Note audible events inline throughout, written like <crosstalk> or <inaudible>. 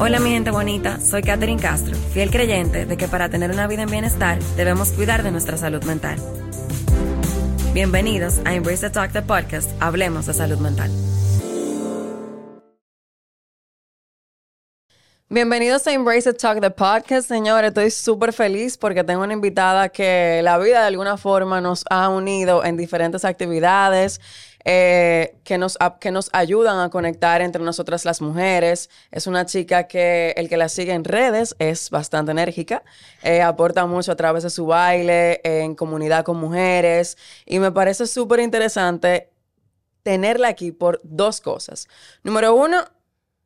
Hola mi gente bonita, soy Katherine Castro, fiel creyente de que para tener una vida en bienestar debemos cuidar de nuestra salud mental. Bienvenidos a Embrace the Talk, the podcast, Hablemos de Salud Mental. Bienvenidos a Embrace the Talk, the podcast, señores. Estoy súper feliz porque tengo una invitada que la vida de alguna forma nos ha unido en diferentes actividades eh, que, nos, que nos ayudan a conectar entre nosotras las mujeres. Es una chica que el que la sigue en redes es bastante enérgica, eh, aporta mucho a través de su baile, en comunidad con mujeres y me parece súper interesante tenerla aquí por dos cosas. Número uno,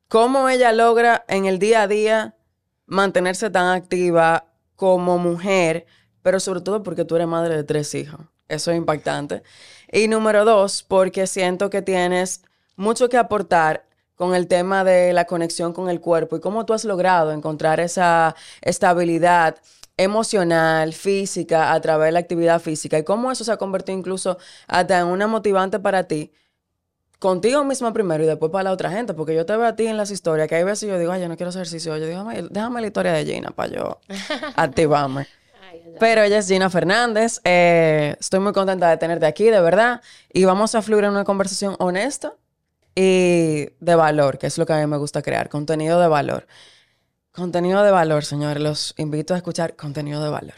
cómo ella logra en el día a día mantenerse tan activa como mujer, pero sobre todo porque tú eres madre de tres hijos. Eso es impactante. Y número dos, porque siento que tienes mucho que aportar con el tema de la conexión con el cuerpo y cómo tú has logrado encontrar esa estabilidad emocional, física, a través de la actividad física. Y cómo eso se ha convertido incluso hasta en una motivante para ti contigo misma primero y después para la otra gente, porque yo te veo a ti en las historias, que hay veces yo digo, ay, yo no quiero hacer ejercicio, yo digo, déjame la historia de Gina para yo <laughs> activarme. Pero ella es Gina Fernández, eh, estoy muy contenta de tenerte aquí, de verdad, y vamos a fluir en una conversación honesta y de valor, que es lo que a mí me gusta crear, contenido de valor. Contenido de valor, señores, los invito a escuchar contenido de valor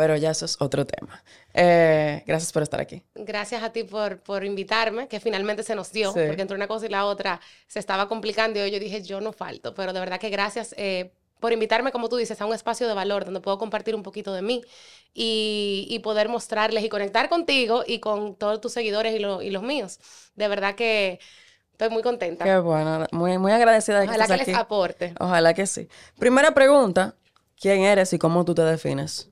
pero ya eso es otro tema. Eh, gracias por estar aquí. Gracias a ti por, por invitarme, que finalmente se nos dio, porque entre una cosa y la otra se estaba complicando y yo dije, yo no falto, pero de verdad que gracias eh, por invitarme, como tú dices, a un espacio de valor donde puedo compartir un poquito de mí y, y poder mostrarles y conectar contigo y con todos tus seguidores y, y los míos. De verdad que... Estoy muy contenta. Qué bueno, muy, muy agradecida de que Ojalá que les aporte. Ojalá que sí. Primera pregunta, ¿quién eres y cómo tú te defines?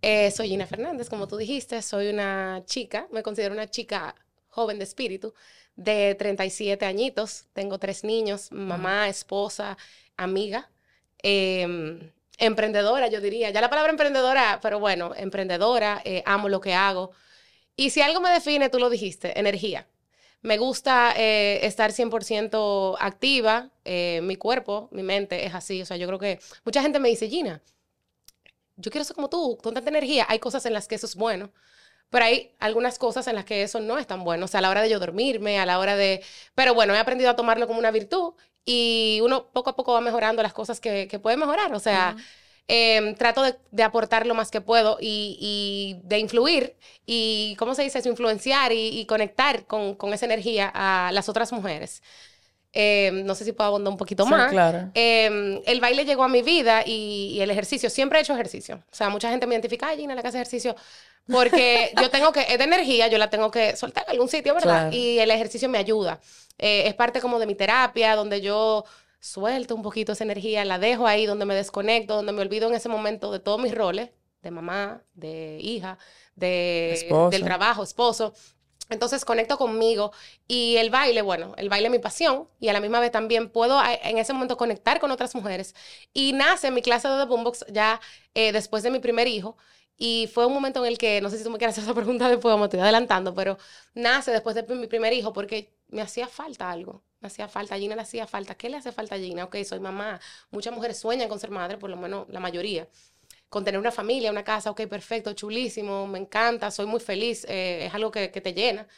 Eh, soy Gina Fernández, como tú dijiste, soy una chica, me considero una chica joven de espíritu, de 37 añitos, tengo tres niños, mamá, esposa, amiga, em, emprendedora, yo diría, ya la palabra emprendedora, pero bueno, emprendedora, eh, amo lo que hago. Y si algo me define, tú lo dijiste, energía. Me gusta eh, estar 100% activa, mi cuerpo, mi mente es así, o sea, yo creo que mucha gente me dice, Gina, yo quiero ser como tú, con tanta energía. Hay cosas en las que eso es bueno, pero hay algunas cosas en las que eso no es tan bueno. O sea, a la hora de yo dormirme, a la hora de... Pero bueno, he aprendido a tomarlo como una virtud y uno poco a poco va mejorando las cosas que, que puede mejorar. O sea, em, trato de, aportar lo más que puedo y, y, de influir y, ¿cómo se dice eso? Influenciar y, y conectar con, con, esa energía a las otras mujeres. Em, no sé si puedo abundar un poquito más. Claro. Em, el baile llegó a mi vida y, el ejercicio. Siempre he hecho ejercicio. O sea, mucha gente me identifica, ay, Gina, la que hace ejercicio. Porque <laughs> yo tengo que, es de energía, yo la tengo que soltar en algún sitio, ¿verdad? Y el ejercicio me ayuda. Eh, es parte como de mi terapia, donde yo suelto un poquito esa energía, la dejo ahí, donde me desconecto, donde me olvido en ese momento de todos mis roles, de mamá, de hija, de, del trabajo, esposo. Entonces conecto conmigo y el baile, bueno, el baile es mi pasión y a la misma vez también puedo en ese momento conectar con otras mujeres. Y nace mi clase de The Boombox ya eh, después de mi primer hijo y fue un momento en el que, no sé si tú me quieres hacer esa <laughs> pregunta después me estoy adelantando, pero nace después de mi primer hijo porque me hacía falta algo. Me hacía falta, a Gina le hacía falta. ¿Qué le hace falta a Gina? Ok, soy mamá. Muchas mujeres sueñan con ser madre, por lo menos la mayoría con tener una familia, una casa, ok, perfecto, chulísimo, me encanta, soy muy feliz, eh, es algo que, te llena.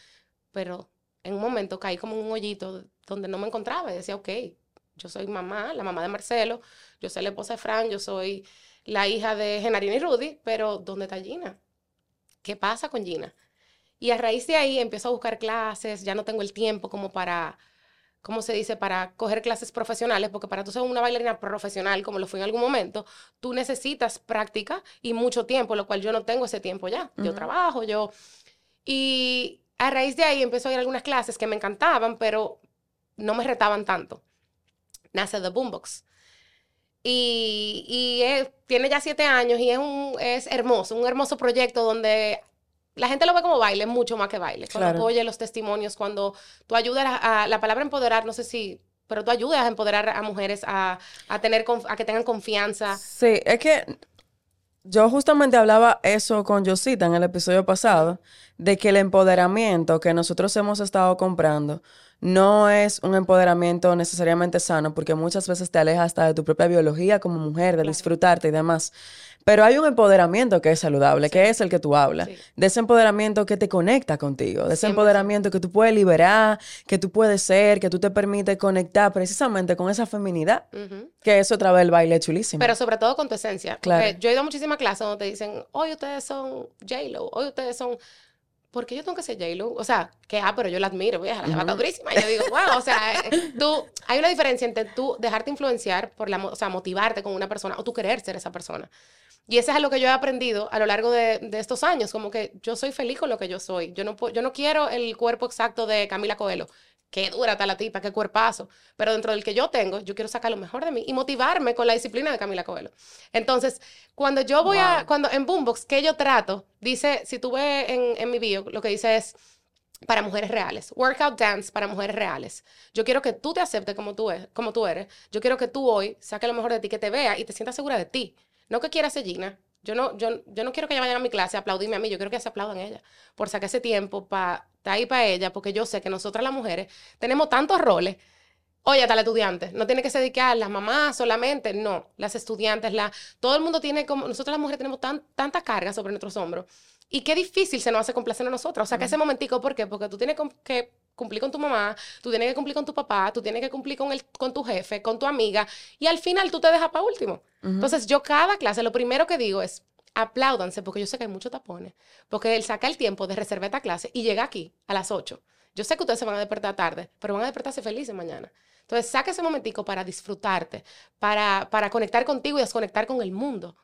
Pero en un momento caí como un hoyito donde no me encontraba y decía, ok, yo soy mamá, la mamá de Marcelo, yo soy la esposa de Fran, yo soy la hija de Genarina y Rudy, pero ¿dónde está Gina? ¿Qué pasa con Gina? Y a raíz de ahí empiezo a buscar clases, ya no tengo el tiempo como para ¿cómo se dice?, para coger clases profesionales, porque para tú ser una bailarina profesional, como lo fui en algún momento, tú necesitas práctica y mucho tiempo, lo cual yo no tengo ese tiempo ya. Yo trabajo, yo... Y a raíz de ahí empezó a ir algunas clases que me encantaban, pero no me retaban tanto. Nace The Boombox. Y, y tiene ya siete años y es, un, es hermoso, un hermoso proyecto donde la gente lo ve como baile, mucho más que baile. Cuando tú oyes los testimonios, cuando tú ayudas a, la palabra empoderar, no sé si, pero tú ayudas a empoderar a mujeres a, a tener, a que tengan confianza. Sí, es que yo justamente hablaba eso con Josita en el episodio pasado, de que el empoderamiento que nosotros hemos estado comprando no es un empoderamiento necesariamente sano, porque muchas veces te aleja hasta de tu propia biología como mujer, de disfrutarte y demás. Pero hay un empoderamiento que es saludable, que es el que tú hablas. De ese empoderamiento que te conecta contigo, de ese empoderamiento que tú puedes liberar, que tú puedes ser, que tú te permite conectar precisamente con esa feminidad, que es otra vez el baile chulísimo. Pero sobre todo con tu esencia. Claro. yo he ido a muchísimas clases donde te dicen, hoy ustedes son J-Lo, hoy ustedes son ¿por qué yo tengo que ser J-Lo? O sea, que, ah, pero yo la admiro, voy a la durísima. Y yo digo, wow, o sea, eh, tú, hay una diferencia entre tú dejarte influenciar por la, o sea, motivarte con una persona o tú querer ser esa persona. Y eso es lo que yo he aprendido a lo largo de, de, estos años, como que yo soy feliz con lo que yo soy. Yo no, yo no quiero el cuerpo exacto de Camila Coelho qué dura está la tipa, qué cuerpazo. Pero dentro del que yo tengo, yo quiero sacar lo mejor de mí y motivarme con la disciplina de Camila Coelho. Entonces, cuando yo voy a, cuando en Boombox, que yo trato, dice, si tú ves en, en mi bio, lo que dice es para mujeres reales. Workout dance para mujeres reales. Yo quiero que tú te aceptes como tú, es, como tú eres. Yo quiero que tú hoy saques lo mejor de ti, que te vea y te sientas segura de ti. No que quieras ser Gina. Yo no, yo, yo no quiero que ella vaya a mi clase a aplaudirme a mí. Yo quiero que se aplaudan a ella por sacar ese tiempo para está ahí para ella, porque yo sé que nosotras las mujeres tenemos tantos roles. Oye, la estudiante, no tiene que se dedicar las mamás solamente, no, las estudiantes, la, todo el mundo tiene como, nosotras las mujeres tenemos tan, tanta carga sobre nuestros hombros y qué difícil se nos hace complacer a nosotras. O sea, que ese momentico, ¿por qué? Porque tú tienes que cumplir con tu mamá, tú tienes que cumplir con tu papá, tú tienes que cumplir con, el, con tu jefe, con tu amiga y al final tú te dejas para último. Entonces, yo cada clase, lo primero que digo es, apláudanse, porque yo sé que hay muchos tapones, porque él saca el tiempo de reservar esta clase y llega aquí a las 8. Yo sé que ustedes se van a despertar tarde, pero van a despertarse felices mañana. Entonces, saca ese momentico para disfrutarte, para, para conectar contigo y desconectar con el mundo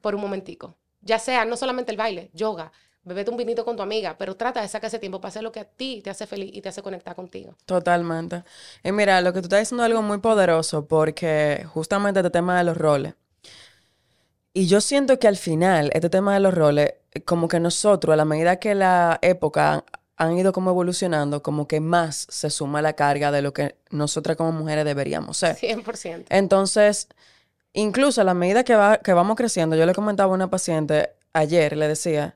por un momentico. Ya sea no solamente el baile, yoga, bebete un vinito con tu amiga, pero trata de sacar ese tiempo para hacer lo que a ti te hace feliz y te hace conectar contigo. Totalmente. Y mira, lo que tú estás diciendo es algo muy poderoso porque justamente este tema de los roles. Y yo siento que al final, este tema de los roles, como que nosotros, a la medida que la época han ido como evolucionando, como que más se suma la carga de lo que nosotras como mujeres deberíamos ser. 100%. Entonces, incluso a la medida que, va, que vamos creciendo, yo le comentaba a una paciente ayer, le decía,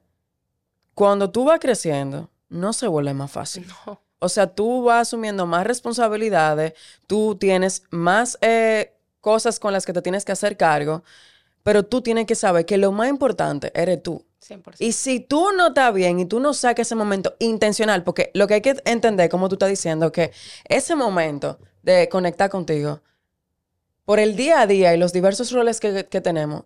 cuando tú vas creciendo, no se vuelve más fácil. <laughs> O sea, tú vas asumiendo más responsabilidades, tú tienes más eh, cosas con las que te tienes que hacer cargo. Pero tú tienes que saber que lo más importante eres tú. 100%. Y si tú no estás bien y tú no saques ese momento intencional, porque lo que hay que entender, como tú estás diciendo, que ese momento de conectar contigo, por el día a día y los diversos roles que, tenemos,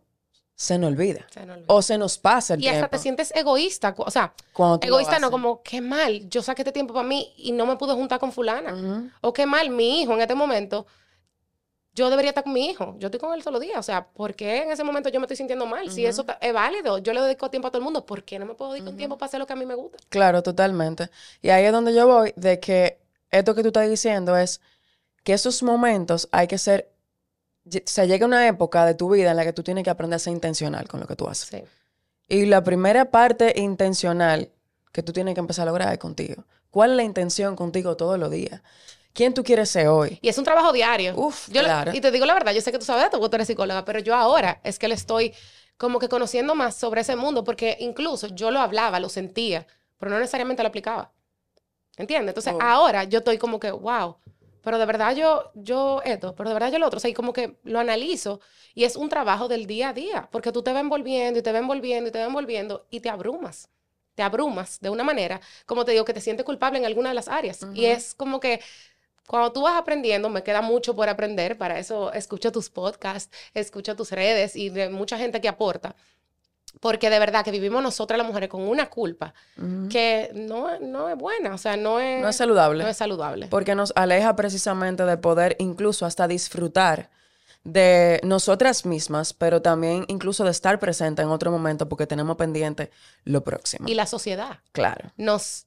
se nos olvida. O se nos pasa el tiempo. Y hasta te sientes egoísta. O sea, egoísta no, como, qué mal, yo saqué este tiempo para mí y no me pude juntar con fulana. O qué mal, mi hijo en este momento yo debería estar con mi hijo. Yo estoy con él todos los días. O sea, ¿por qué en ese momento yo me estoy sintiendo mal? Si eso es válido, yo le dedico tiempo a todo el mundo. ¿Por qué no me puedo dedicar tiempo para hacer lo que a mí me gusta? Claro, totalmente. Y ahí es donde yo voy, de que esto que tú estás diciendo es que esos momentos hay que ser. Se llega una época de tu vida en la que tú tienes que aprender a ser intencional con lo que tú haces. Sí. Y la primera parte intencional que tú tienes que empezar a lograr es contigo. ¿Cuál es la intención contigo todos los días? quién tú quieres ser hoy. Y es un trabajo diario. Uf, claro. y te digo la verdad, yo sé que tú sabes esto, tú eres psicóloga, pero yo ahora es que le estoy como que conociendo más sobre ese mundo, porque incluso yo lo hablaba, lo sentía, pero no necesariamente lo aplicaba. ¿Entiendes? Entonces oh. ahora yo estoy como que, wow, pero de verdad yo, yo esto, pero de verdad yo lo otro. O sea, y como que lo analizo y es un trabajo del día a día, porque tú te vas envolviendo y te vas envolviendo y te vas envolviendo y te abrumas. Te abrumas de una manera, como te digo, que te sientes culpable en alguna de las áreas. Y es como que cuando tú vas aprendiendo, me queda mucho por aprender, para eso escucho tus podcasts, escucho tus redes y de mucha gente que aporta. Porque de verdad que vivimos nosotras las mujeres con una culpa que no, no, es buena, o sea, no es, no es saludable. No es saludable. Porque nos aleja precisamente de poder incluso hasta disfrutar de nosotras mismas, pero también incluso de estar presente en otro momento porque tenemos pendiente lo próximo. Y la sociedad. Claro. Nos,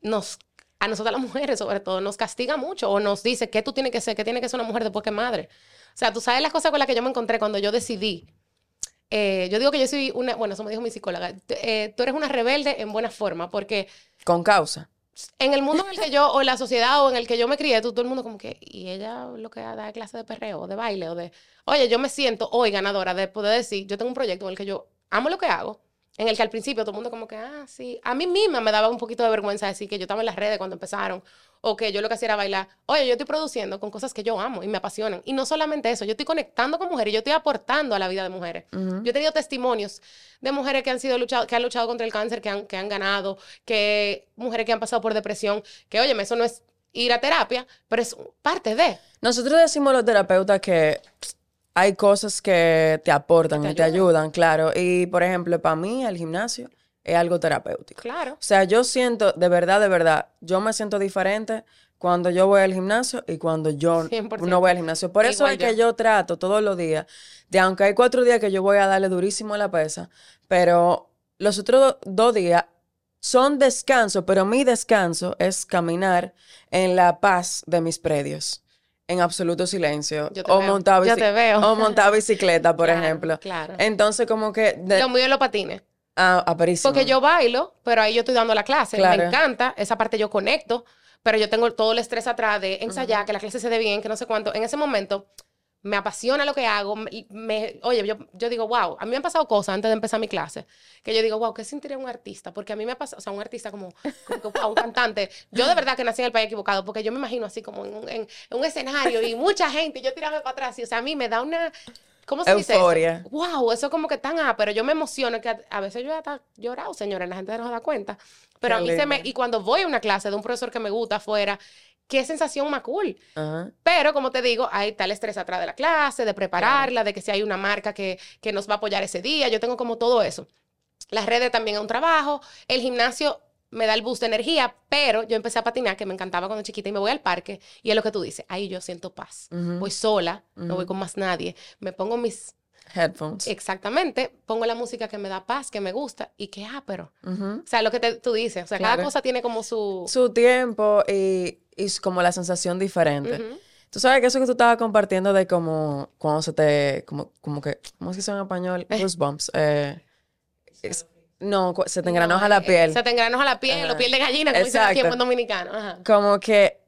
nos a nosotras las mujeres sobre todo nos castiga mucho o nos dice que tú tienes que ser, que tiene que ser una mujer después que madre. O sea, tú sabes las cosas con las que yo me encontré cuando yo decidí. Eh, yo digo que yo soy una, bueno, eso me dijo mi psicóloga, eh, tú eres una rebelde en buena forma porque... Con causa. En el mundo en el que yo, o en la sociedad o en el que yo me crié, tú, todo el mundo como que, y ella lo que da clase de perreo, de baile, o de, oye, yo me siento hoy ganadora de poder decir, yo tengo un proyecto en el que yo amo lo que hago, en el que al principio todo el mundo como que, ah, sí. A mí misma me daba un poquito de vergüenza decir que yo estaba en las redes cuando empezaron o que yo lo que hacía era bailar. Oye, yo estoy produciendo con cosas que yo amo y me apasionan. Y no solamente eso, yo estoy conectando con mujeres, yo estoy aportando a la vida de mujeres. Yo he tenido testimonios de mujeres que han sido luchado, que han luchado contra el cáncer, que han, que han ganado, que mujeres que han pasado por depresión, que oye, eso no es ir a terapia, pero es parte de. Nosotros decimos los terapeutas que hay cosas que te aportan y te ayudan, claro. Y por ejemplo, para mí el gimnasio es algo terapéutico. Claro. O sea, yo siento, de verdad, de verdad, yo me siento diferente cuando yo voy al gimnasio y cuando yo no voy al gimnasio. Por eso es que yo trato todos los días, de aunque hay cuatro días que yo voy a darle durísimo a la pesa, pero los otros dos días son descanso, pero mi descanso es caminar en la paz de mis predios en absoluto silencio. o, montar o montar bicicleta, por ejemplo. Claro. Entonces, como que... De... Lo mío los patines. Ah, aparísimo. Porque yo bailo, pero ahí yo estoy dando la clase. Me encanta. Esa parte yo conecto. Pero yo tengo todo el estrés atrás de ensayar, que la clase se dé bien, que no sé cuánto. En ese momento me apasiona lo que hago. Me, oye, yo, yo, digo, wow, a mí me han pasado cosas antes de empezar mi clase, que yo digo, wow, ¿qué sentiría un artista? Porque a mí me ha pasado, o sea, un artista como, un cantante. Yo de verdad que nací en el país equivocado, porque yo me imagino así como en un, en, un escenario y mucha gente, y yo tirarme para atrás, y o sea, a mí me da una... ¿Cómo se Euforia. dice eso? Wow, eso como que tan ah, pero yo me emociono que a, veces yo he llorado, señores, la gente no se da cuenta. Pero a mí se me y cuando voy a una clase de un profesor que me gusta afuera, qué sensación más cool. Pero como te digo, hay tal estrés atrás de la clase, de prepararla, de que si hay una marca que, que nos va a apoyar ese día, yo tengo como todo eso. Las redes también es un trabajo, el gimnasio me da el boost de energía, pero yo empecé a patinar, que me encantaba cuando chiquita, y me voy al parque, y es lo que tú dices, ahí yo siento paz. Voy sola, no voy con más nadie, me pongo mis headphones. Exactamente, pongo la música que me da paz, que me gusta, y que, ah, pero, o sea, lo que tú dices, o sea, cada cosa tiene como su... Su tiempo y y como la sensación diferente. Tú sabes que eso que tú estabas compartiendo de como cuando se te, como, como que, ¿cómo se dice en español? Goosebumps. Eh, no, se te engranoja la piel. Se te engranoja la piel, o piel de gallina, como dicen aquí en dominicano. Como que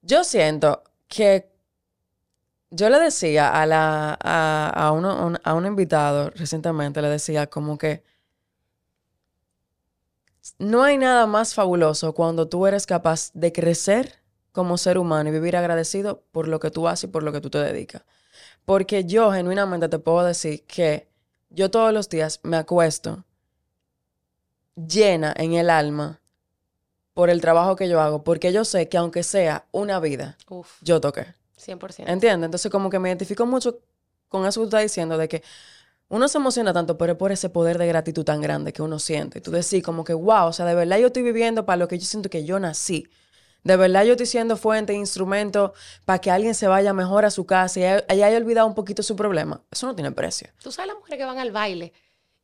yo siento que yo le decía a la a, a, uno, a un invitado recientemente, le decía como que no hay nada más fabuloso cuando tú eres capaz de crecer como ser humano y vivir agradecido por lo que tú haces y por lo que tú te dedicas. Porque yo genuinamente te puedo decir que yo todos los días me acuesto llena en el alma por el trabajo que yo hago, porque yo sé que aunque sea una vida, yo toqué. 100%. ¿Entiendes? Entonces como que me identifico mucho con eso que tú estás diciendo, de que uno se emociona tanto, pero es por ese poder de gratitud tan grande que uno siente. Tú decís como que, wow, o sea, de verdad yo estoy viviendo para lo que yo siento que yo nací. De verdad yo estoy siendo fuente, instrumento para que alguien se vaya mejor a su casa y haya, olvidado un poquito su problema. Eso no tiene precio. Tú sabes las mujeres que van al baile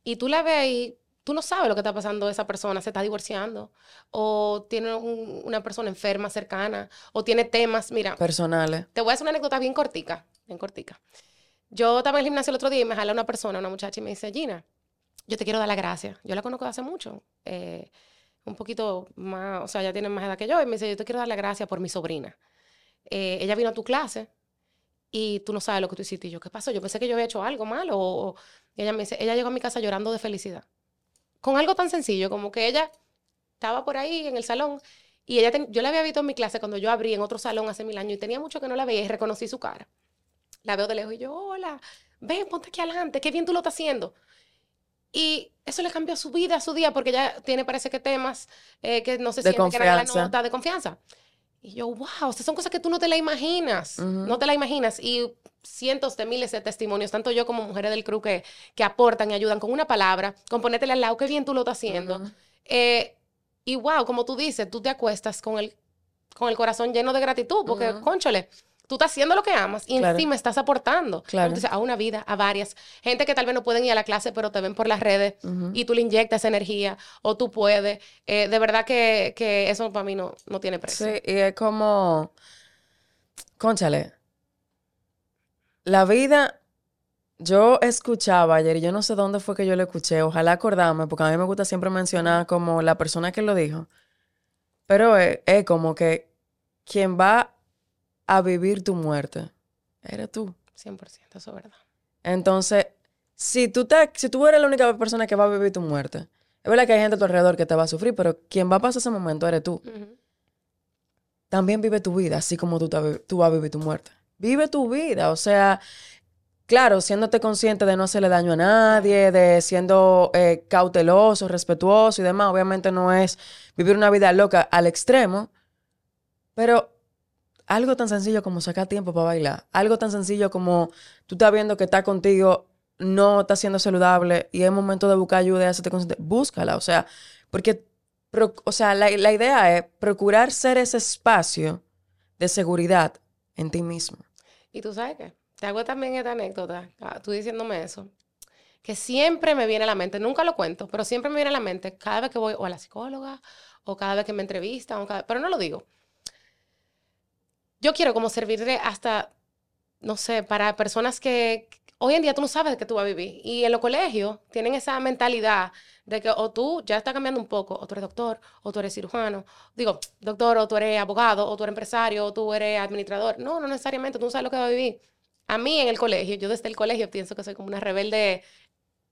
y tú la ves y tú no sabes lo que está pasando esa persona, se está divorciando o tiene una persona enferma cercana o tiene temas, mira. Personales. Te voy a hacer una anécdota bien cortica, bien cortica. Yo estaba en el gimnasio el otro día y me jala una persona, una muchacha, y me dice, Gina, yo te quiero dar la gracia. Yo la conozco hace mucho, eh, un poquito más, o sea, ya tiene más edad que yo, y me dice, yo te quiero dar la gracia por mi sobrina. Eh, ella vino a tu clase y tú no sabes lo que tú hiciste. Y yo, ¿qué pasó? Yo pensé que yo había hecho algo malo. y ella me dice, ella llegó a mi casa llorando de felicidad. Con algo tan sencillo como que ella estaba por ahí en el salón y ella yo la había visto en mi clase cuando yo abrí en otro salón hace mil años y tenía mucho que no la veía y reconocí su cara. La veo de lejos y yo, hola, ven, ponte aquí adelante, qué bien tú lo estás haciendo. Y eso le cambió su vida, su día, porque ella tiene, parece que temas eh, que no se siente que era la nota de confianza. Y yo, wow, son cosas que tú no te la imaginas, no te la imaginas. Y cientos de miles de testimonios, tanto yo como mujeres del crew que, que aportan y ayudan con una palabra, con ponértela al lado, qué bien tú lo estás haciendo. Eh, y wow, como tú dices, tú te acuestas con el, con el corazón lleno de gratitud, porque, conchole, tú estás haciendo lo que amas y encima estás aportando. Entonces, a una vida, a varias. Gente que tal vez no pueden ir a la clase, pero te ven por las redes y tú le inyectas energía o tú puedes. Eh, de verdad que, eso para mí no, no tiene precio. Sí, y es como, conchale, la vida, yo escuchaba ayer, y yo no sé dónde fue que yo lo escuché, ojalá acordarme, porque a mí me gusta siempre mencionar como la persona que lo dijo, pero es como que quien va a vivir tu muerte, eres tú. 100%, eso es verdad. Entonces, si tú, te, si tú eres la única persona que va a vivir tu muerte, es verdad que hay gente a tu alrededor que te va a sufrir, pero quien va a pasar ese momento eres tú. También vive tu vida, así como tú, tú vas a vivir tu muerte. Vive tu vida, o sea, claro, siéndote consciente de no hacerle daño a nadie, de siendo eh, cauteloso, respetuoso y demás. Obviamente no es vivir una vida loca al extremo, pero algo tan sencillo como sacar tiempo para bailar, algo tan sencillo como tú estás viendo que está contigo no está siendo saludable y es momento de buscar ayuda y hacerte consciente, búscala. O sea, porque, o sea, la, la, idea es procurar ser ese espacio de seguridad en ti mismo. Y tú sabes qué, te hago también esta anécdota, ah, tú diciéndome eso, que siempre me viene a la mente, nunca lo cuento, pero siempre me viene a la mente cada vez que voy o a la psicóloga o cada vez que me entrevistan, pero no lo digo. Yo quiero como servirle hasta, no sé, para personas que, hoy en día tú no sabes de qué tú vas a vivir. Y en los colegios tienen esa mentalidad de que o tú ya estás cambiando un poco, o tú eres doctor, o tú eres cirujano, digo, doctor, o tú eres abogado, o tú eres empresario, o tú eres administrador. No, no necesariamente, tú no sabes lo que vas a vivir. A mí en el colegio, yo desde el colegio pienso que soy como una rebelde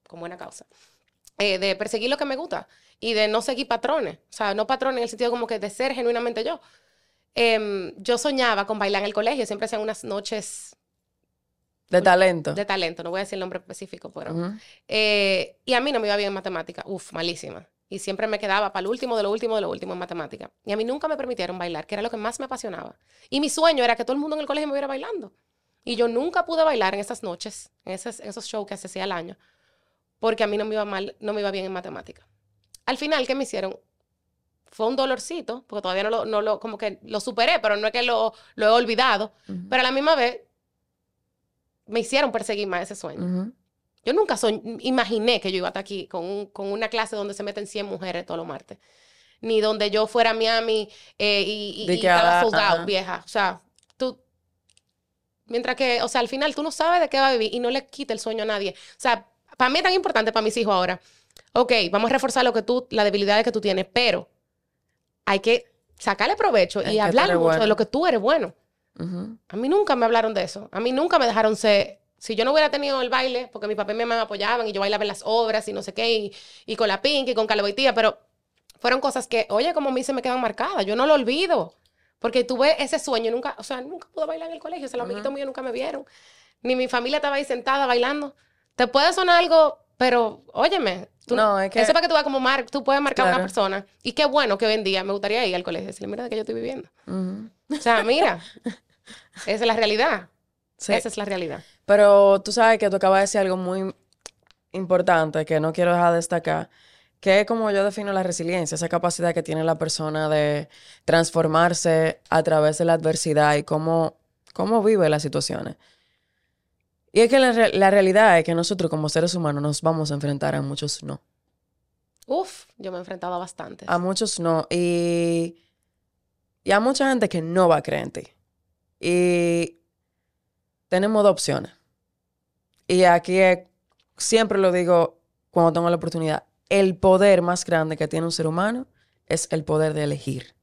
con buena causa. Eh, de perseguir lo que me gusta y de no seguir patrones. O sea, no patrones en el sentido como que de ser genuinamente yo. Em, yo soñaba con bailar en el colegio, siempre hacían unas noches de talento. De talento, no voy a decir el nombre específico, pero... Eh, y a mí no me iba bien en matemática, uf, malísima. Y siempre me quedaba para el último, de lo último, de lo último en matemática. Y a mí nunca me permitieron bailar, que era lo que más me apasionaba. Y mi sueño era que todo el mundo en el colegio me viera bailando. Y yo nunca pude bailar en esas noches, en esos, esos shows que hacía al año, porque a mí no me iba mal, no me iba bien en matemática. Al final, ¿qué me hicieron? Fue un dolorcito, porque todavía no lo, no lo como que lo superé, pero no es que lo, lo he olvidado. Pero a la misma vez, me hicieron perseguir más ese sueño. Yo nunca imaginé que yo iba a estar aquí con, con, una clase donde se meten 100 mujeres todos los martes. Ni donde yo fuera a Miami eh, y, y, estaba soldado, vieja. O sea, tú... Mientras que, o sea, al final tú no sabes de qué va a vivir y no le quita el sueño a nadie. O sea, para mí es tan importante, para mis hijos ahora. Ok, vamos a reforzar lo que tú, la debilidad que tú tienes, pero hay que sacarle provecho y hablar mucho de lo que tú eres bueno. A mí nunca me hablaron de eso. A mí nunca me dejaron ser. Si yo no hubiera tenido el baile, porque mi papá y mi mamá me apoyaban y yo bailaba en las obras y no sé qué, y, con la Pink y con Calvoitía, pero fueron cosas que, oye, como a mí se me quedan marcadas. Yo no lo olvido. Porque tuve ese sueño, nunca, o sea, nunca pude bailar en el colegio. O sea, los amiguitos míos nunca me vieron. Ni mi familia estaba ahí sentada bailando. Te puede sonar algo, pero óyeme, tú, no, es que... para que tú vas como mar, tú puedes marcar a una persona. Y qué bueno que hoy en día me gustaría ir al colegio y decirle, mira de qué yo estoy viviendo. O sea, mira, <laughs> esa es la realidad. Esa es la realidad. Pero tú sabes que tú acabas de decir algo muy importante que no quiero dejar de destacar, que es como yo defino la resiliencia, esa capacidad que tiene la persona de transformarse a través de la adversidad y cómo, cómo vive las situaciones. Y es que la, la, realidad es que nosotros como seres humanos nos vamos a enfrentar a muchos no. Uf, yo me he enfrentado a bastantes. A muchos no. Y, y a mucha gente que no va a creer en ti. Y tenemos dos opciones. Y aquí siempre lo digo cuando tengo la oportunidad, el poder más grande que tiene un ser humano es el poder de elegir.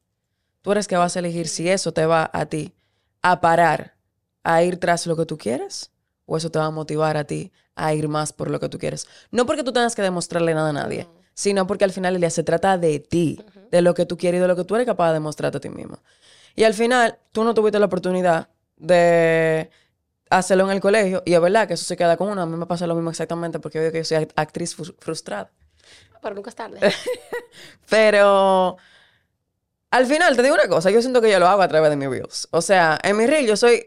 Tú eres que vas a elegir si eso te va a ti a parar, a ir tras lo que tú quieres, o eso te va a motivar a ti a ir más por lo que tú quieres. No porque tú tengas que demostrarle nada a nadie, sino porque al final el día se trata de ti, de lo que tú quieres y de lo que tú eres capaz de demostrarte a ti mismo. Y al final, tú no tuviste la oportunidad de hacerlo en el colegio. Y es verdad que eso se queda con uno. A mí me pasa lo mismo exactamente porque digo que yo soy actriz frustrada. Pero nunca es tarde. <laughs> Pero al final, te digo una cosa. Yo siento que yo lo hago a través de mis reels. O sea, en mi reel yo soy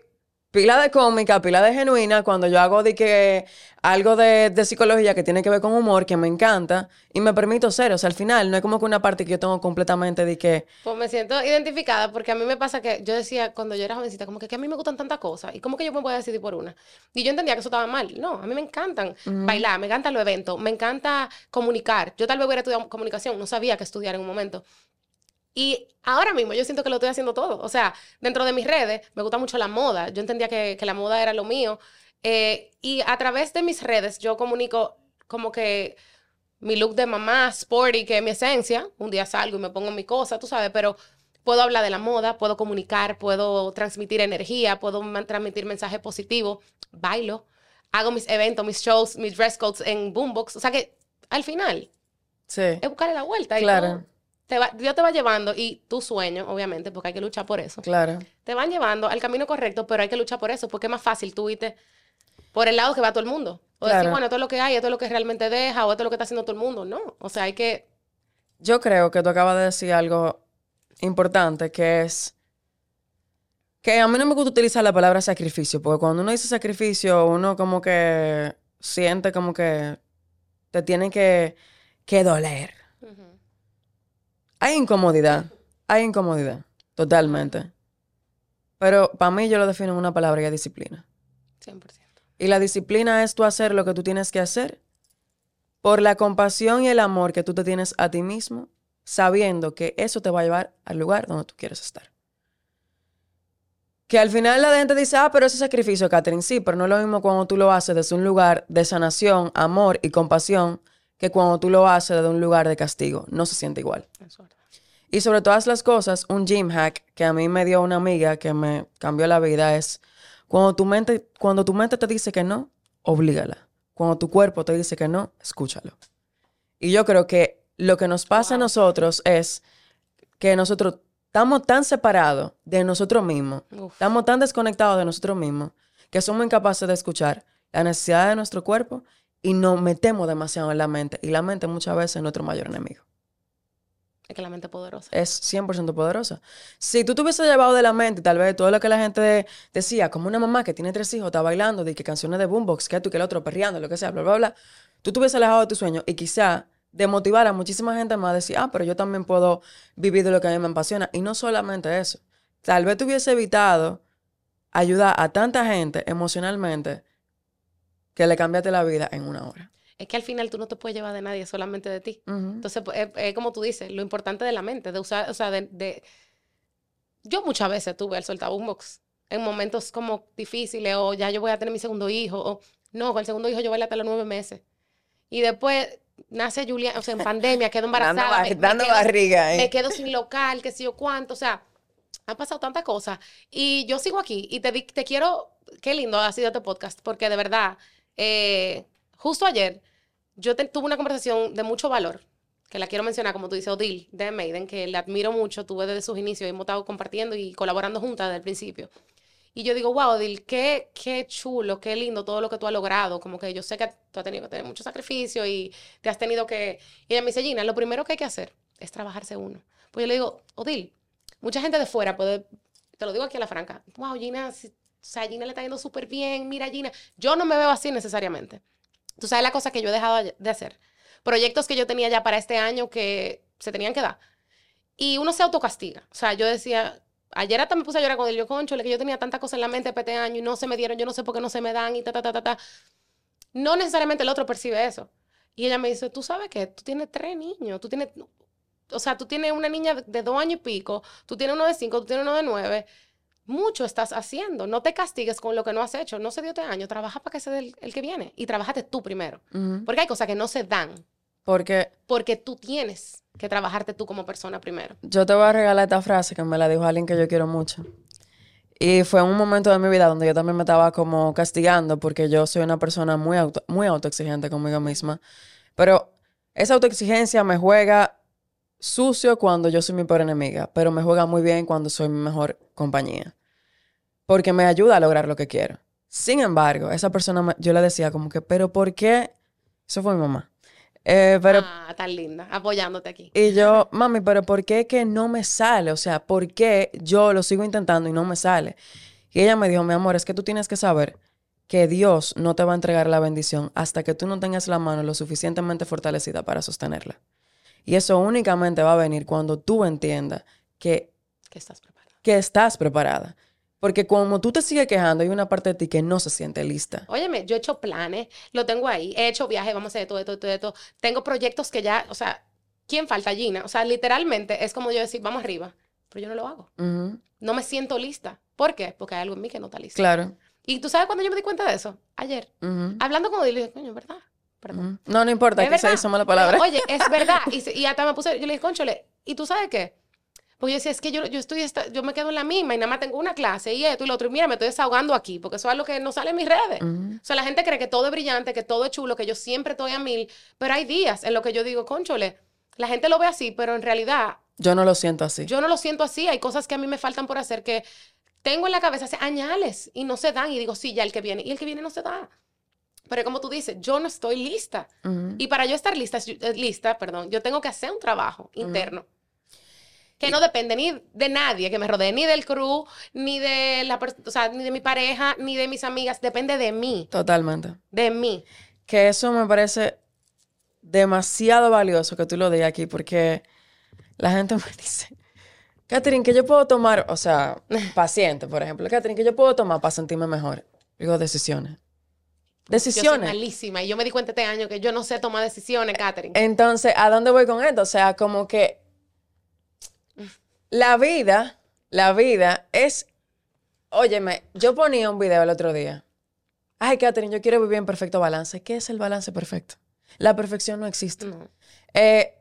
pila de cómica, pila de genuina, cuando yo hago de que algo de, psicología que tiene que ver con humor, que me encanta, y me permito ser, o sea, al final no es como que una parte que yo tengo completamente de que... Pues me siento identificada, porque a mí me pasa que yo decía cuando yo era jovencita, como que, que a mí me gustan tantas cosas, y como que yo me voy a decidir por una. Y yo entendía que eso estaba mal. No, a mí me encantan bailar, me encantan los eventos, me encanta comunicar. Yo tal vez hubiera estudiado comunicación, no sabía qué estudiar en un momento. Y ahora mismo yo siento que lo estoy haciendo todo. O sea, dentro de mis redes me gusta mucho la moda. Yo entendía que, la moda era lo mío. Eh, y a través de mis redes yo comunico como que mi look de mamá, sporty, que es mi esencia. Un día salgo y me pongo mi cosa, tú sabes, pero puedo hablar de la moda, puedo comunicar, puedo transmitir energía, puedo transmitir mensajes positivos, bailo. hago mis eventos, mis shows, mis dress codes en Boombox. O sea que al final Sí. es buscarle la vuelta. y Claro. Te va- Dios te va llevando y tu sueño, obviamente, porque hay que luchar por eso. Claro. Te van llevando al camino correcto, pero hay que luchar por eso, porque es más fácil tú irte por el lado que va todo el mundo. O decir, bueno, esto es lo que hay, esto es lo que realmente deja, o esto es lo que está haciendo todo el mundo. No, o sea, hay que... Yo creo que tú acabas de decir algo importante, que es que a mí no me gusta utilizar la palabra sacrificio, porque cuando uno dice sacrificio, uno como que siente como que te tiene que, que doler. Hay incomodidad, hay incomodidad, totalmente. Pero para mí yo lo defino en una palabra y es disciplina. 100%. Y la disciplina es tú hacer lo que tú tienes que hacer por la compasión y el amor que tú te tienes a ti mismo, sabiendo que eso te va a llevar al lugar donde tú quieres estar. Que al final la gente dice, ah, pero ese sacrificio, Catherine, sí, pero no es lo mismo cuando tú lo haces desde un lugar de sanación, amor y compasión que cuando tú lo haces desde un lugar de castigo. No se siente igual. Eso es verdad. Y sobre todas las cosas, un gym hack que a mí me dio una amiga que me cambió la vida es cuando tu mente, cuando tu mente te dice que no, oblígala. Cuando tu cuerpo te dice que no, escúchalo. Y yo creo que lo que nos pasa a nosotros es que nosotros estamos tan separados de nosotros mismos, Uf. estamos tan desconectados de nosotros mismos, que somos incapaces de escuchar la necesidad de nuestro cuerpo y nos metemos demasiado en la mente. Y la mente muchas veces es nuestro mayor enemigo Es que la mente es poderosa. es 100% poderosa. Si tú te hubieses llevado de la mente, tal vez todo lo que la gente de- decía, como una mamá que tiene tres hijos, está bailando, de que canciones de boombox, que tú y que el otro, perreando, lo que sea, bla, bla, bla, tú te hubieses alejado de tu sueño y quizá demotivar a muchísima gente más a decir, ah, pero yo también puedo vivir de lo que a mí me apasiona. Y no solamente eso. Tal vez te hubiese evitado ayudar a tanta gente emocionalmente que le cambiaste la vida en una hora. Es que al final tú no te puedes llevar de nadie, solamente de ti. Entonces, pues, es, es como tú dices, lo importante de la mente, de usar, o sea, de... de- Yo muchas veces tuve el boombox en momentos como difíciles, o ya yo voy a tener mi segundo hijo, o no, con el segundo hijo yo bailé hasta los nueve meses. Y después nace Julia, o sea, en pandemia, quedo <laughs> Dando, embarazada. bar- me- me dando quedo- barriga, ¿eh? me quedo sin local, qué sé yo cuánto, o sea, han pasado tantas cosas. Y yo sigo aquí y te, te quiero, qué lindo ha sido este podcast, porque de verdad, eh, justo ayer, yo tuve una conversación de mucho valor, que la quiero mencionar, como tú dices, Odil, de Maiden, que le admiro mucho, tuve desde sus inicios, hemos estado compartiendo y colaborando juntas desde el principio. Y yo digo, wow, Odil, qué, qué chulo, qué lindo todo lo que tú has logrado. Como que yo sé que tú has tenido que tener mucho sacrificio y te has tenido que... Y ella me dice, Gina, lo primero que hay que hacer es trabajarse uno. Pues yo le digo, Odil, mucha gente de fuera puede, te lo digo aquí a la franca, wow, Gina, si- o sea, Gina le está yendo súper bien, mira Gina, yo no me veo así necesariamente. Tú sabes la cosa que yo he dejado de hacer. Proyectos que yo tenía ya para este año que se tenían que dar. Y uno se autocastiga. O sea, yo decía, ayer hasta me puse a llorar con él, yo, concho, que yo tenía tantas cosas en la mente para este año y no se me dieron, yo no sé por qué no se me dan y ta, ta, ta, ta, ta. No necesariamente el otro percibe eso. Y ella me dice, tú sabes que tú tienes tres niños, tú tienes, o sea, tú tienes una niña de dos años y pico, tú tienes uno de cinco, tú tienes uno de nueve. Mucho estás haciendo. No te castigues con lo que no has hecho. No se dio este año. Trabaja para que se dé el, el que viene. Y trabajate tú primero. Porque hay cosas que no se dan. Porque Porque tú tienes que trabajarte tú como persona primero. Yo te voy a regalar esta frase que me la dijo alguien que yo quiero mucho. Y fue un momento de mi vida donde yo también me estaba como castigando porque yo soy una persona muy, auto, muy autoexigente conmigo misma. Pero esa autoexigencia me juega sucio cuando yo soy mi peor enemiga, pero me juega muy bien cuando soy mi mejor compañía. Porque me ayuda a lograr lo que quiero. Sin embargo, esa persona, yo le decía como que, pero ¿por qué? Eso fue mi mamá. Eh, pero ah, tan linda. Apoyándote aquí. y yo, mami, pero ¿por qué que no me sale? O sea, ¿por qué yo lo sigo intentando y no me sale? Y ella me dijo, mi amor, es que tú tienes que saber que Dios no te va a entregar la bendición hasta que tú no tengas la mano lo suficientemente fortalecida para sostenerla. Y eso únicamente va a venir cuando tú entiendas que, Que estás preparada. que estás preparada. Porque como tú te sigues quejando, hay una parte de ti que no se siente lista. Óyeme, yo he hecho planes, lo tengo ahí, he hecho viajes, vamos a hacer esto, esto, esto, esto. Tengo proyectos que ya, o sea, ¿quién falta, Gina? O sea, literalmente es como yo decir, vamos arriba, pero yo no lo hago. Ujú, No me siento lista. ¿Por qué? Porque hay algo en mí que no está listo. Claro. Y tú sabes cuándo yo me di cuenta de eso? Ayer. Ujú, Hablando con le dije, coño, ¿verdad? Perdón. ujú. No, no importa, que se hizo mala palabra. Oye, es verdad. <laughs> Y, y hasta me puse, yo le dije, conchole, ¿y tú sabes qué? Porque yo decía, es que yo, yo estoy, esta- yo me quedo en la misma y nada más tengo una clase y esto y lo otro. Y mira, me estoy desahogando aquí, porque eso es lo que no sale en mis redes. O sea, la gente cree que todo es brillante, que todo es chulo, que yo siempre estoy a mil, pero hay días en los que yo digo, conchole, la gente lo ve así, pero en realidad Yo no lo siento así. yo no lo siento así. Hay cosas que a mí me faltan por hacer que tengo en la cabeza hace añales y no se dan. Y digo, sí, ya el que viene. Y el que viene no se da. Pero como tú dices, yo no estoy lista. Ujú. Y para yo estar lista, eh, lista, perdón, yo tengo que hacer un trabajo interno. Que no depende ni de nadie que me rodee, ni del crew, ni de la o sea, ni de mi pareja, ni de mis amigas. Depende de mí. Totalmente. De mí. Que eso me parece demasiado valioso que tú lo digas aquí porque la gente me dice, Catherine, que yo puedo tomar, o sea, <laughs> paciente, por ejemplo, Catherine, que yo puedo tomar para sentirme mejor. Digo, decisiones. Yo soy Decisiones. malísima. Y yo me di cuenta este año que yo no sé tomar decisiones, Katherine. Entonces, ¿a dónde voy con esto? O sea, como que la vida, la vida es, óyeme, yo ponía un video el otro día. Ay, Catherine, yo quiero vivir en perfecto balance. ¿Qué es el balance perfecto? La perfección no existe. No. Eh,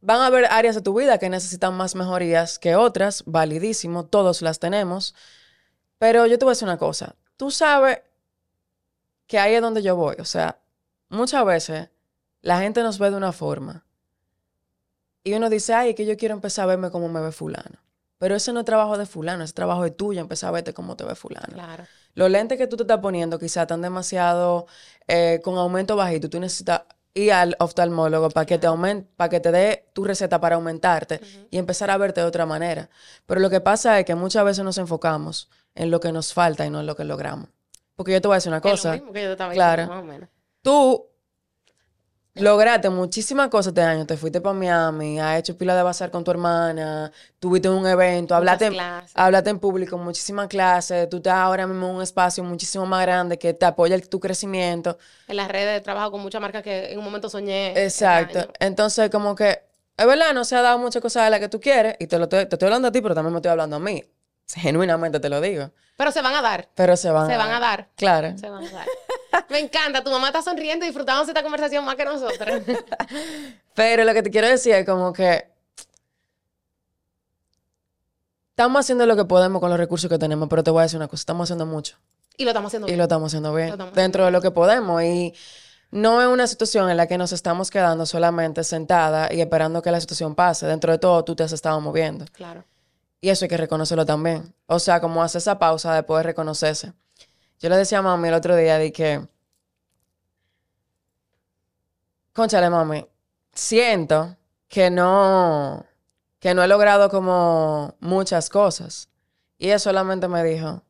van a haber áreas de tu vida que necesitan más mejorías que otras, validísimo, todos las tenemos. Pero yo te voy a decir una cosa. Tú sabes que ahí es donde yo voy. O sea, muchas veces la gente nos ve de una forma y uno dice, ay, es que yo quiero empezar a verme como me ve fulano. Pero ese no es trabajo de fulano, es trabajo de tuyo, empezar a verte como te ve fulano. Claro. Los lentes que tú te estás poniendo quizás están demasiado eh, con aumento bajito. Tú necesitas ir al oftalmólogo para que te aumente, para que te dé tu receta para aumentarte y empezar a verte de otra manera. Pero lo que pasa es que muchas veces nos enfocamos en lo que nos falta y no en lo que logramos. Porque yo te voy a decir una Es lo cosa. mismo que yo te estaba Claro. diciendo, más o menos. Tú lograste muchísimas cosas este año. Te fuiste para Miami, has hecho pila de bazar con tu hermana, tuviste un evento, hablaste, hablaste en público, muchísimas clases. Tú estás ahora mismo en un espacio muchísimo más grande que te apoya el- tu crecimiento. En las redes trabajo con muchas marcas que en un momento soñé. este Exacto. Entonces, como que, es verdad, no se ha dado muchas cosas de las que tú quieres y te lo estoy, te estoy hablando a ti, pero también me estoy hablando a mí. Genuinamente te lo digo. Pero se van a dar. Pero se van Se van a dar. Claro. Se van a dar. Me encanta. Tu mamá está sonriendo y disfrutamos esta conversación más que nosotros. <laughs> Pero lo que te quiero decir es como que estamos haciendo lo que podemos con los recursos que tenemos, pero te voy a decir una cosa, estamos haciendo mucho y lo estamos haciendo y bien. lo estamos haciendo bien estamos dentro de lo que podemos y no es una situación en la que nos estamos quedando solamente sentada y esperando que la situación pase. Dentro de todo, tú te has estado moviendo. Claro. Y eso hay que reconocerlo también. O sea, como hacer esa pausa de poder reconocerse. Yo le decía a mami el otro día de que, conchale mami, siento que no, que no he logrado como muchas cosas. Y ella solamente me dijo,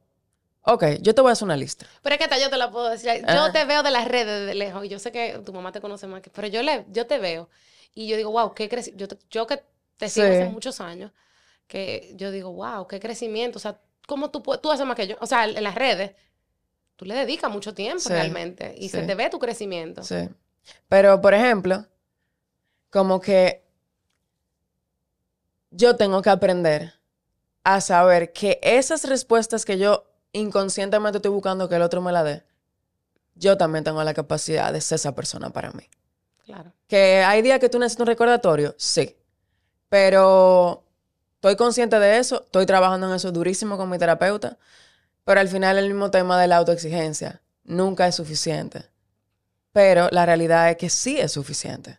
ok, yo te voy a hacer una lista. Pero es que hasta yo te la puedo decir. Yo te veo de las redes de lejos y yo sé que tu mamá te conoce más que... Pero yo, le, yo te veo y yo digo, wow, qué crecimiento. Yo, te- yo que te sigo Sí. hace muchos años, que yo digo, wow, qué crecimiento. O sea, ¿cómo tú, tú haces más que yo? O sea, en las redes, tú le dedicas mucho tiempo Sí, realmente y se te ve tu crecimiento. Sí. Pero, por ejemplo, como que yo tengo que aprender a saber que esas respuestas que yo inconscientemente estoy buscando que el otro me la dé, yo también tengo la capacidad de ser esa persona para mí. Claro. Que hay días que tú necesitas un recordatorio, sí. Pero estoy consciente de eso, estoy trabajando en eso durísimo con mi terapeuta, pero al final el mismo tema de la autoexigencia nunca es suficiente. Pero la realidad es que sí es suficiente.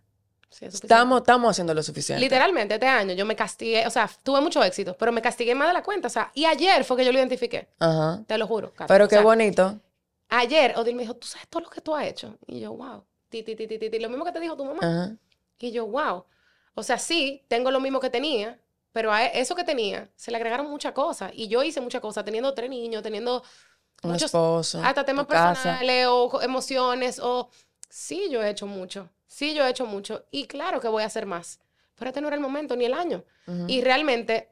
Sí, es suficiente. Estamos, estamos haciendo lo suficiente. Literalmente, este año yo me castigué, o sea, tuve mucho éxito, pero me castigué más de la cuenta. O sea, y ayer fue que yo lo identifiqué, Ajá. te lo juro. Carlos. Pero O qué sea, bonito. Ayer Odil me dijo, ¿tú sabes todo lo que tú has hecho? Y yo, wow. Ti, ti, ti, ti, ti, ti. Lo mismo que te dijo tu mamá. Ajá. Y yo, wow. O sea, sí, tengo lo mismo que tenía, pero a eso que tenía se le agregaron muchas cosas. Y yo hice muchas cosas, teniendo tres niños, teniendo Un muchos, esposo. hasta temas tu casa. personales o emociones. O sí, yo he hecho mucho. Sí, yo he hecho mucho. Y claro que voy a hacer más. Pero este no era el momento ni el año. Y realmente,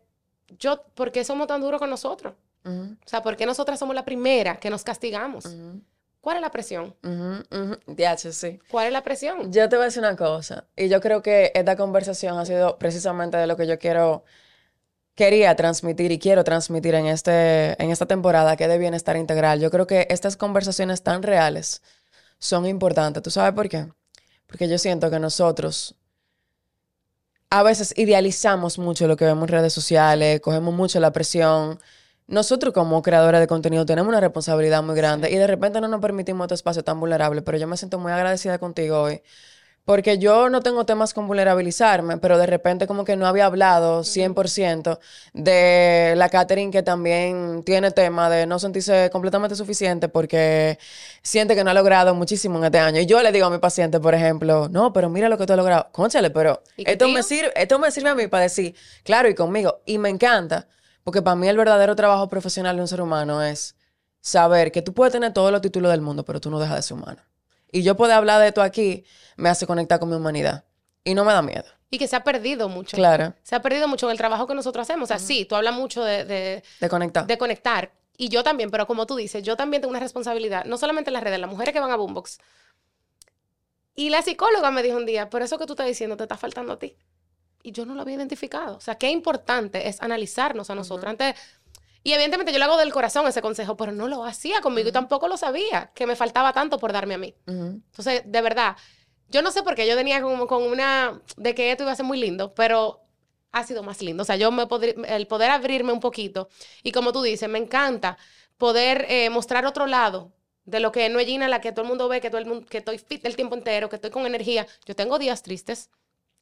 yo, ¿por qué somos tan duros con nosotros? ujú, O sea, ¿por qué nosotras somos la primera que nos castigamos? ujú, ¿Cuál es la presión? ujú, ujú. DH, sí. ¿Cuál es la presión? Yo te voy a decir una cosa, y yo creo que esta conversación ha sido precisamente de lo que yo quiero, quería transmitir y quiero transmitir en, este, en esta temporada que es de bienestar integral. Yo creo que estas conversaciones tan reales son importantes. ¿Tú sabes por qué? Porque yo siento que nosotros a veces idealizamos mucho lo que vemos en redes sociales, cogemos mucho la presión. Nosotros como creadores de contenido tenemos una responsabilidad muy grande y de repente no nos permitimos este espacio tan vulnerable, pero yo me siento muy agradecida contigo hoy porque yo no tengo temas con vulnerabilizarme, pero de repente como que no había hablado 100% de la Catherine que también tiene tema de no sentirse completamente suficiente porque siente que no ha logrado muchísimo en este año. Y yo le digo a mi paciente, por ejemplo, no, pero mira lo que tú has logrado. Conchale, pero esto me, sirve, esto me sirve a mí para decir, claro, y conmigo. Y me encanta, porque para mí el verdadero trabajo profesional de un ser humano es saber que tú puedes tener todos los títulos del mundo, pero tú no dejas de ser humano. Y yo poder hablar de esto aquí me hace conectar con mi humanidad. Y no me da miedo. Y que se ha perdido mucho. Claro. Se ha perdido mucho en el trabajo que nosotros hacemos. O sea, sí, tú hablas mucho de, de, De conectar. de conectar. Y yo también, pero como tú dices, yo también tengo una responsabilidad, no solamente en las redes, las mujeres que van a Boombox. Y la psicóloga me dijo un día, por eso que tú estás diciendo te está faltando a ti. Y yo no lo había identificado. O sea, qué importante es analizarnos a nosotros. Antes, y evidentemente yo le hago del corazón ese consejo, pero no lo hacía conmigo y tampoco lo sabía, que me faltaba tanto por darme a mí. Ujú. Entonces, de verdad, yo no sé por qué yo tenía como con una de que esto iba a ser muy lindo, pero ha sido más lindo. O sea, yo me el poder abrirme un poquito y como tú dices, me encanta poder eh, mostrar otro lado de lo que no es Gina, la que todo el mundo ve, que todo el mundo, que estoy fit el tiempo entero, que estoy con energía. Yo tengo días tristes.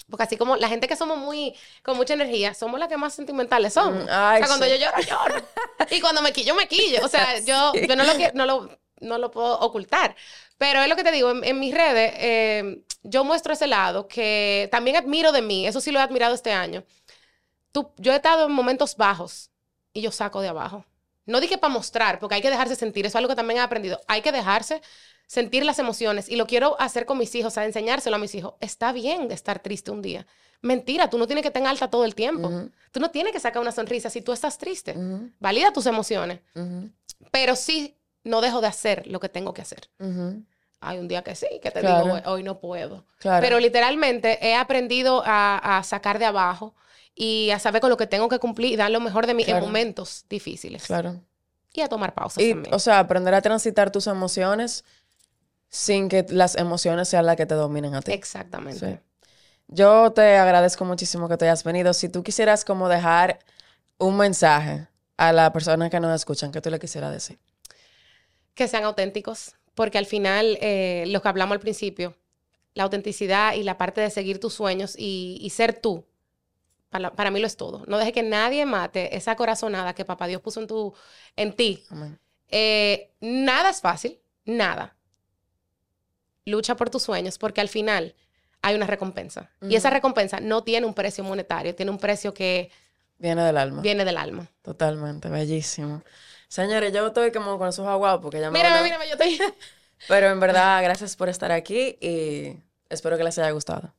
Porque así como la gente que somos muy, con mucha energía, somos las que más sentimentales somos. Mm, ay, o sea, cuando sí. yo lloro, lloro. y cuando me quillo, me quillo. O sea, yo, <laughs> yo no, lo, no, lo, no lo puedo ocultar. Pero es lo que te digo, en, en mis redes, eh, yo muestro ese lado que también admiro de mí. Eso sí lo he admirado este año. Tú, yo he estado en momentos bajos y yo saco de abajo. No dije para mostrar, porque hay que dejarse sentir. Eso es algo que también he aprendido. Hay que dejarse sentir las emociones. Y lo quiero hacer con mis hijos, o sea, enseñárselo a mis hijos. Está bien estar triste un día. Mentira, tú no tienes que estar en alta todo el tiempo. Tú no tienes que sacar una sonrisa si tú estás triste. Valida tus emociones. Pero sí, no dejo de hacer lo que tengo que hacer. Hay un día que sí, que te Claro. digo, hoy, hoy no puedo. Claro. Pero literalmente he aprendido a, a sacar de abajo y a saber con lo que tengo que cumplir y dar lo mejor de mí Claro. en momentos difíciles. Claro. Y a tomar pausas Y, también. o sea, aprender a transitar tus emociones sin que las emociones sean las que te dominen a ti. Exactamente. Sí. Yo te agradezco muchísimo que te hayas venido. Si tú quisieras como dejar un mensaje a las personas que nos escuchan, ¿qué tú le quisieras decir? Que sean auténticos, porque al final, eh, lo que hablamos al principio, la autenticidad y la parte de seguir tus sueños y, y ser tú, para, para mí lo es todo. No deje que nadie mate esa corazonada que papá Dios puso en, tu, en ti. Amén. Eh, nada es fácil, nada. Lucha por tus sueños porque al final hay una recompensa. Y esa recompensa no tiene un precio monetario, tiene un precio que Viene del alma. viene del alma. Totalmente, bellísimo. Señores, yo estoy como con ojos aguados porque ya me Mírame, a- mírame, yo estoy... <laughs> Pero en verdad, gracias por estar aquí y espero que les haya gustado.